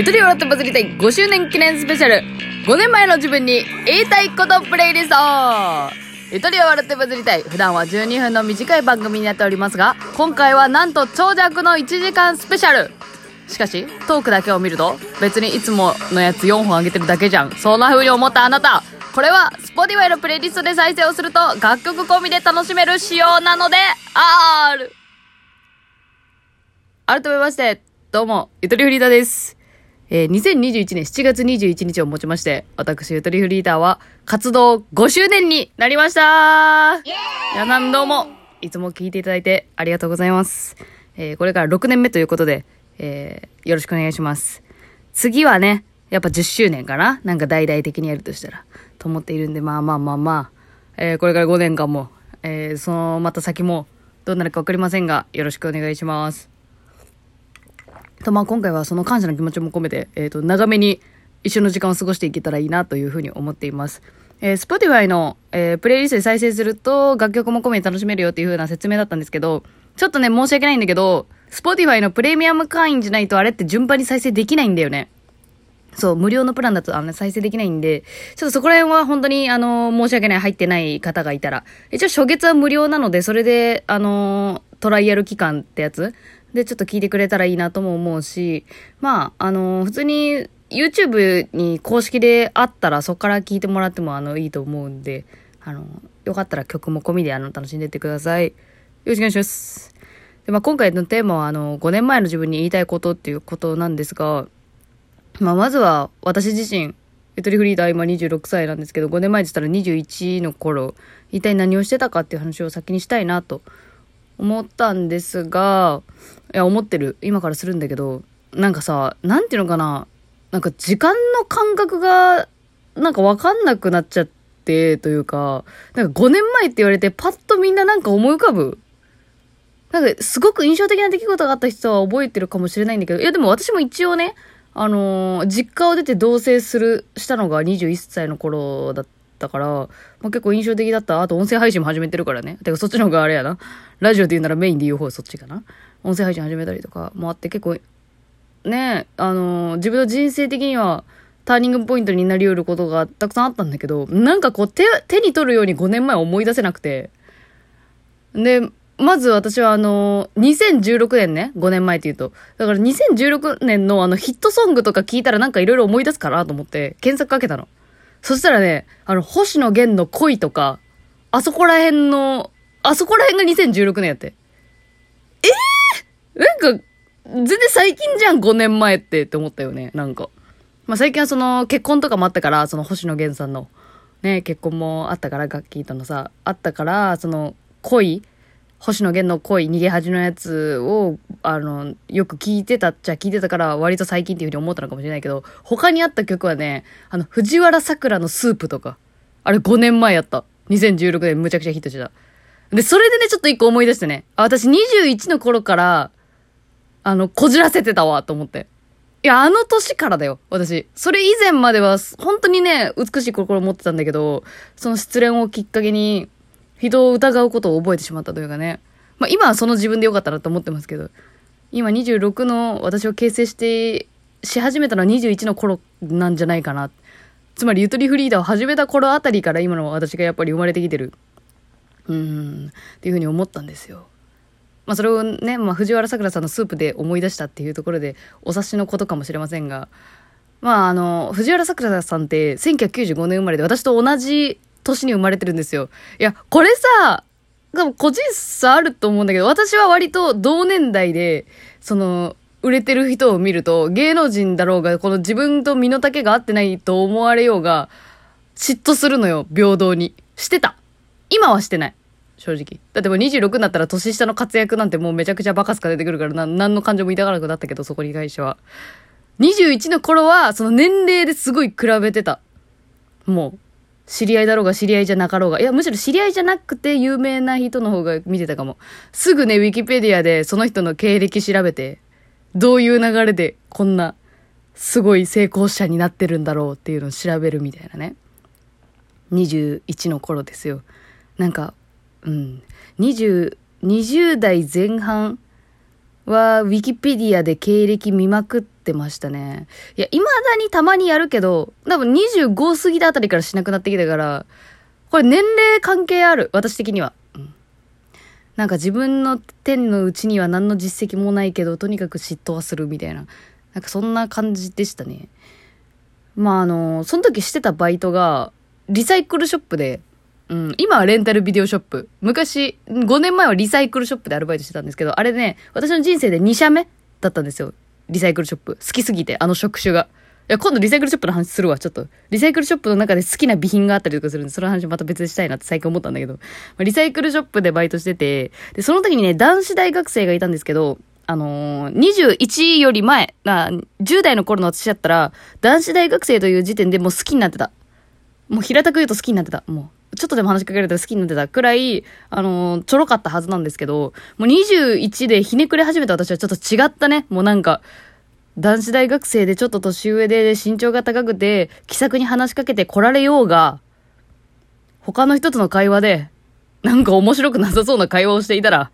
ゆとり笑ってバズりたい5周年記念スペシャル。5年前の自分に言いたいことプレイリストゆとりを笑ってバズりたい。普段は12分の短い番組になっておりますが、今回はなんと長尺の1時間スペシャル。しかし、トークだけを見ると、別にいつものやつ4本上げてるだけじゃん。そんな風に思ったあなた。これは、Spotify のプレイリストで再生をすると、楽曲込みで楽しめる仕様なので、R! 改めまして、どうも、ゆとりフリーダです。えー2021年7月21日をもちまして、私、ゆとりフリーダーは、活動5周年になりました皆さんどうも、いつも聞いていただいてありがとうございます。えーこれから6年目ということで、えーよろしくお願いします。次はね、やっぱ10周年かななんか大々的にやるとしたら。と思っているんで、まあまあまあまあ、えーこれから5年間も、えーそのまた先も、どうなるかわかりませんが、よろしくお願いします。と、まあ今回はその感謝の気持ちも込めて、えっ、と、長めに一緒の時間を過ごしていけたらいいなというふうに思っています。えー、Spotify の、えープレイリストで再生すると楽曲も込めて楽しめるよっていう風な説明だったんですけど、ちょっとね、申し訳ないんだけど、Spotify のプレミアム会員じゃないとあれって順番に再生できないんだよね。そう、無料のプランだとあの再生できないんで、ちょっとそこら辺は本当にあの、申し訳ない、入ってない方がいたら。一応初月は無料なので、それで、あの、トライアル期間ってやつちょっと聞いてくれたらいいなとも思うし、まあ、あの、普通に YouTube に公式であったらそこから聞いてもらってもあの、いいと思うんで、あの、よかったら曲も込みであの、楽しんでってください。よろしくお願いします。で、まあ今回のテーマはあの、5年前の自分に言いたいことっていうことなんですが、まあ、まずは私自身、ゆとりフリーダー今26歳なんですけど、5年前って言ったら21の頃、一体何をしてたかっていう話を先にしたいなと思ったんですが、いや、思ってる。今からするんだけど、なんかさ、なんていうのかな、なんか時間の感覚が、なんかわかんなくなっちゃって、というか、なんか5年前って言われてパッとみんななんか思い浮かぶなんか、すごく印象的な出来事があった人は覚えてるかもしれないんだけど、いやでも私も一応ね、あのー実家を出て同棲する、したのが21歳の頃だったから、まあ、結構印象的だった。あと音声配信も始めてるからね。てかそっちの方があれやな。ラジオで言うならメインで言う方そっちかな。音声配信始めたりとかもあって結構、ねあのー自分の人生的には、ターニングポイントになり得ることがたくさんあったんだけど、なんかこう手、手に取るように5年前思い出せなくて、で、まず私はあの、2016年ね、5年前って言うと。だから2016年のあのヒットソングとか聞いたらなんかいろいろ思い出すかなと思って検索かけたの。そしたらね、あの、星野源の恋とか、あそこら辺の、あそこら辺が2016年やって。えー、なんか、全然最近じゃん、5年前ってって思ったよね、なんか。まあ最近はその結婚とかもあったから、その星野源さんの、ね、結婚もあったから、ガッキーとのさ、あったから、その恋、星野源の恋、逃げ恥のやつを、あの、よく聞いてたっちゃ聞いてたから、割と最近っていうふうに思ったのかもしれないけど、他にあった曲はね、あの、藤原さくらのスープとか、あれ5年前やった。2016年むちゃくちゃヒットした。で、それでね、ちょっと一個思い出してね、あ、私21の頃から、あの、こじらせてたわ、と思って。いや、あの年からだよ、私。それ以前までは、本当にね、美しい心を持ってたんだけど、その失恋をきっかけに、人を疑うことを覚えてしまったというかね。まあ今はその自分でよかったなと思ってますけど、今26の私を形成して、し始めたのは21の頃なんじゃないかな。つまりゆとりフリーダーを始めた頃あたりから今の私がやっぱり生まれてきてる。うん、っていうふうに思ったんですよ。まあそれをね、まあ藤原さくらさんのスープで思い出したっていうところでお察しのことかもしれませんが、まああの、藤原さくらさんって1995年生まれで私と同じ年に生まれてるんですよ。いや、これさ、多分個人差あると思うんだけど、私は割と同年代で、その、売れてる人を見ると、芸能人だろうが、この自分と身の丈が合ってないと思われようが、嫉妬するのよ、平等に。してた。今はしてない。正直。だってもう26になったら年下の活躍なんてもうめちゃくちゃバカすか出てくるから、な何の感情も抱かなくなったけど、そこに関しては。21の頃は、その年齢ですごい比べてた。もう、知り合いだろうが知り合いじゃなかろうが。いや、むしろ知り合いじゃなくて有名な人の方が見てたかも。すぐね、ウィキペディアでその人の経歴調べて、どういう流れでこんなすごい成功者になってるんだろうっていうのを調べるみたいなね。21の頃ですよ。なんか、うん。20、20代前半はウィキペディアで経歴見まくってってましたね。いや、未だにたまにやるけど、多分25過ぎたあたりからしなくなってきたから、これ年齢関係ある。私的には。うんなんか自分の手のうちには何の実績もないけど、とにかく嫉妬はするみたいな。なんかそんな感じでしたね。まああの、その時してたバイトが、リサイクルショップで、うん、今はレンタルビデオショップ。昔、5年前はリサイクルショップでアルバイトしてたんですけど、あれね、私の人生で2社目だったんですよ。リサイクルショップ。好きすぎて、あの職種が。いや、今度リサイクルショップの話するわ、ちょっと。リサイクルショップの中で好きな備品があったりとかするんで、その話また別にしたいなって最近思ったんだけど。まあリサイクルショップでバイトしてて、で、その時にね、男子大学生がいたんですけど、あのー、21より前、な、10代の頃の私だったら、男子大学生という時点でもう好きになってた。もう平たく言うと好きになってた。もう。ちょっとでも話しかけられたら好きになってたくらい、あのーちょろかったはずなんですけど、もう21でひねくれ始めた私はちょっと違ったね。もうなんか、男子大学生でちょっと年上で身長が高くて、気さくに話しかけて来られようが、他の人との会話で、なんか面白くなさそうな会話をしていたら、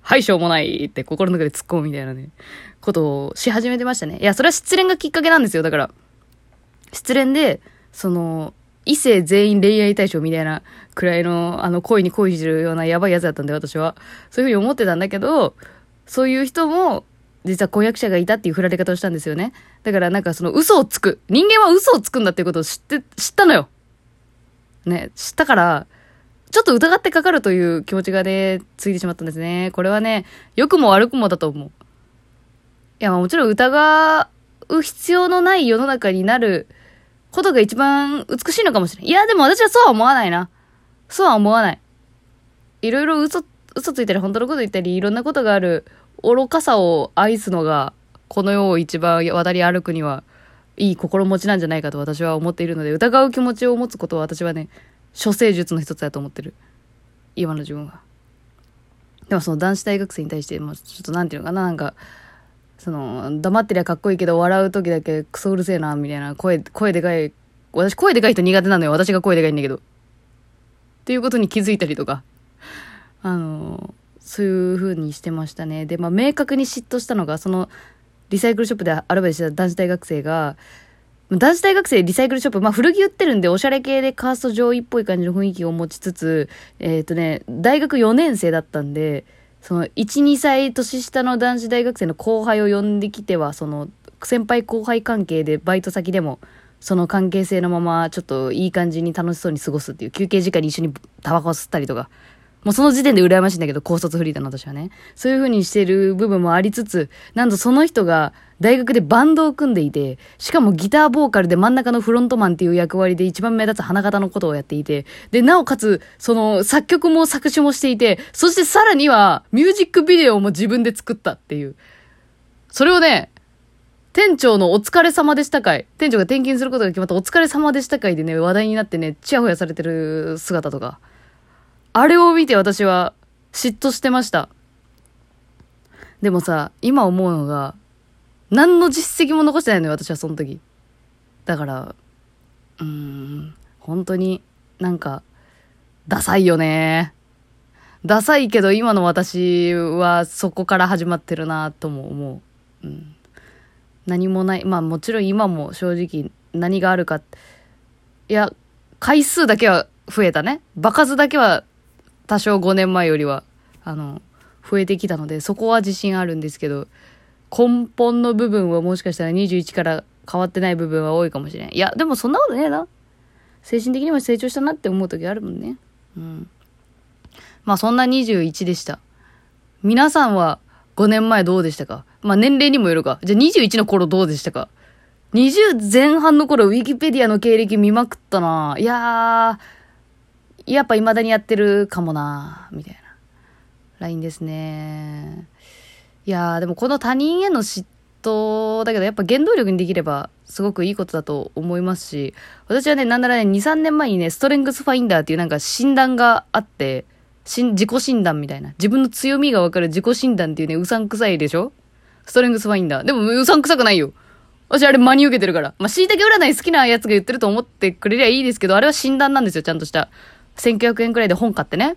はい、しょうもないって心の中で突っ込むみたいなね、ことをし始めてましたね。いや、それは失恋がきっかけなんですよ。だから、失恋で、その、異性全員恋愛対象みたいなくらいの、あの、恋に恋してるようなやばいやつだったんで、私は。そういうふうに思ってたんだけど、そういう人も、実は婚約者がいたっていう振られ方をしたんですよね。だからなんかその嘘をつく。人間は嘘をつくんだっていうことを知って、知ったのよ。ね、知ったから、ちょっと疑ってかかるという気持ちがね、ついてしまったんですね。これはね、良くも悪くもだと思う。いや、もちろん疑う必要のない世の中になることが一番美しいのかもしれない。いや、でも私はそうは思わないな。そうは思わない。いろいろ嘘、嘘ついたり本当のこと言ったり、いろんなことがある愚かさを愛すのが、この世を一番渡り歩くには、いい心持ちなんじゃないかと私は思っているので、疑う気持ちを持つことは私はね、処世術の一つだと思ってる。今の自分は。でもその男子大学生に対して、まあ、ちょっとなんていうのかな、なんか、その、黙ってりゃかっこいいけど、笑う時だけクソうるせえな、みたいな、声、声でかい、私声でかい人苦手なのよ。私が声でかいんだけど。っていうことに気づいたりとか。あの、そういう風にしてましたね。で、まあ、明確に嫉妬したのが、その、リサイクルショップでアルバイトしてた男子大学生が、男子大学生リサイクルショップ、まあ古着売ってるんで、おしゃれ系でカースト上位っぽい感じの雰囲気を持ちつつ、えっ、とね、大学4年生だったんで、その、1、2歳年下の男子大学生の後輩を呼んできては、その、先輩後輩関係でバイト先でも、その関係性のまま、ちょっといい感じに楽しそうに過ごすっていう、休憩時間に一緒にタバコ吸ったりとか、もうその時点で羨ましいんだけど、高卒フリーダーの私はね。そういう風にしてる部分もありつつ、なんとその人が大学でバンドを組んでいて、しかもギターボーカルで真ん中のフロントマンっていう役割で一番目立つ花形のことをやっていて、で、なおかつ、その作曲も作詞もしていて、そしてさらにはミュージックビデオも自分で作ったっていう。それをね、店長のお疲れ様でした会。店長が転勤することが決まったお疲れ様でした会でね、話題になってね、チヤホヤされてる姿とか。あれを見て私は嫉妬してました。でもさ、今思うのが、何の実績も残してないのよ、私はその時。だから、うーん、本当になんか、ダサいよね。ダサいけど今の私はそこから始まってるなとも思う。うん。何もない。まあもちろん今も正直何があるか。いや、回数だけは増えたね。場数だけは多少5年前よりは、あの、増えてきたので、そこは自信あるんですけど、根本の部分はもしかしたら21から変わってない部分は多いかもしれん。いや、でもそんなことねえな。精神的にも成長したなって思う時あるもんね。うん。まあそんな21でした。皆さんは5年前どうでしたか？まあ年齢にもよるか。じゃあ21の頃どうでしたか ?20 前半の頃ウィキペディアの経歴見まくったないやー、やっぱ未だにやってるかもなみたいな。ラインですね。いやー、でもこの他人への嫉妬だけど、やっぱ原動力にできればすごくいいことだと思いますし、私はね、なんならね、2、3年前にね、ストレングスファインダーっていうなんか診断があって、自己診断みたいな。自分の強みがわかる自己診断っていうね、うさんくさいでしょ？ストレングスファインダー。でも、うさんくさくないよ。私あれ真に受けてるから。まあ、椎茸占い好きなやつが言ってると思ってくれりゃいいですけど、あれは診断なんですよ、ちゃんとした。1900円くらいで本買ってね。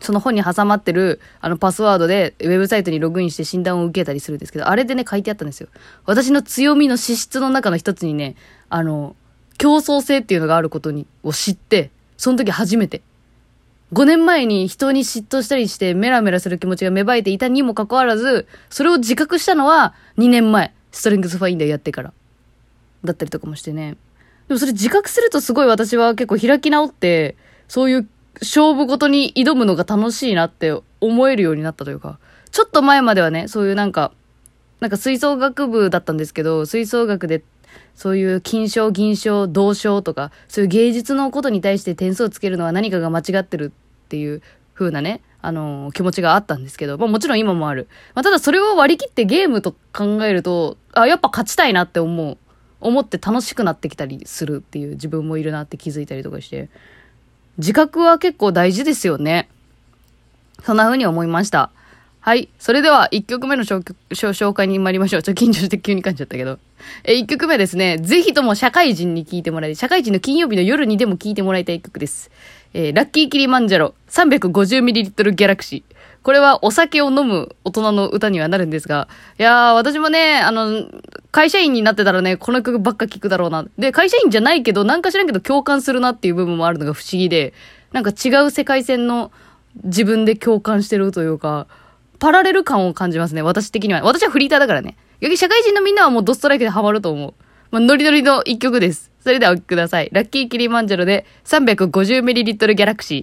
その本に挟まってる、あの、パスワードで、ウェブサイトにログインして診断を受けたりするんですけど、あれでね、書いてあったんですよ。私の強みの資質の中の一つにね、あの、競争性っていうのがあることに、を知って、その時初めて。5年前に人に嫉妬したりしてメラメラする気持ちが芽生えていたにもかかわらず、それを自覚したのは2年前、ストレングスファインダーやってから。だったりとかもしてね。でもそれ自覚するとすごい私は結構開き直って、そういう勝負ごとに挑むのが楽しいなって思えるようになったというか、ちょっと前まではね、そういうなんか、なんか吹奏楽部だったんですけど、吹奏楽でそういう金賞、銀賞、銅賞とか、そういう芸術のことに対して点数をつけるのは何かが間違ってるっていう風なね、あのー、気持ちがあったんですけど、まあもちろん今もある。まあただそれを割り切ってゲームと考えると、あ、やっぱ勝ちたいなって思う。思って楽しくなってきたりするっていう自分もいるなって気づいたりとかして。自覚は結構大事ですよね。そんな風に思いました。はい。それでは、1曲目の紹介に参りましょう。ちょっと緊張して急に噛んじゃったけど。え、1曲目ですね。ぜひとも社会人に聴いてもらい、社会人の金曜日の夜にでも聴いてもらいたい曲です。えー、ラッキーキリマンジャロ 350ml ギャラクシー。これはお酒を飲む大人の歌にはなるんですが、いやー、私もね、あの、会社員になってたらね、この曲ばっか聴くだろうな。で、会社員じゃないけど、なんか知らんけど共感するなっていう部分もあるのが不思議で、なんか違う世界線の自分で共感してるというか、パラレル感を感じますね、私的には。私はフリーターだからね。より社会人のみんなはもうドストライクでハマると思う。まあ、ノリノリの一曲です。それではお聴きください。ラッキーキリマンジャロで 350ml ギャラクシー。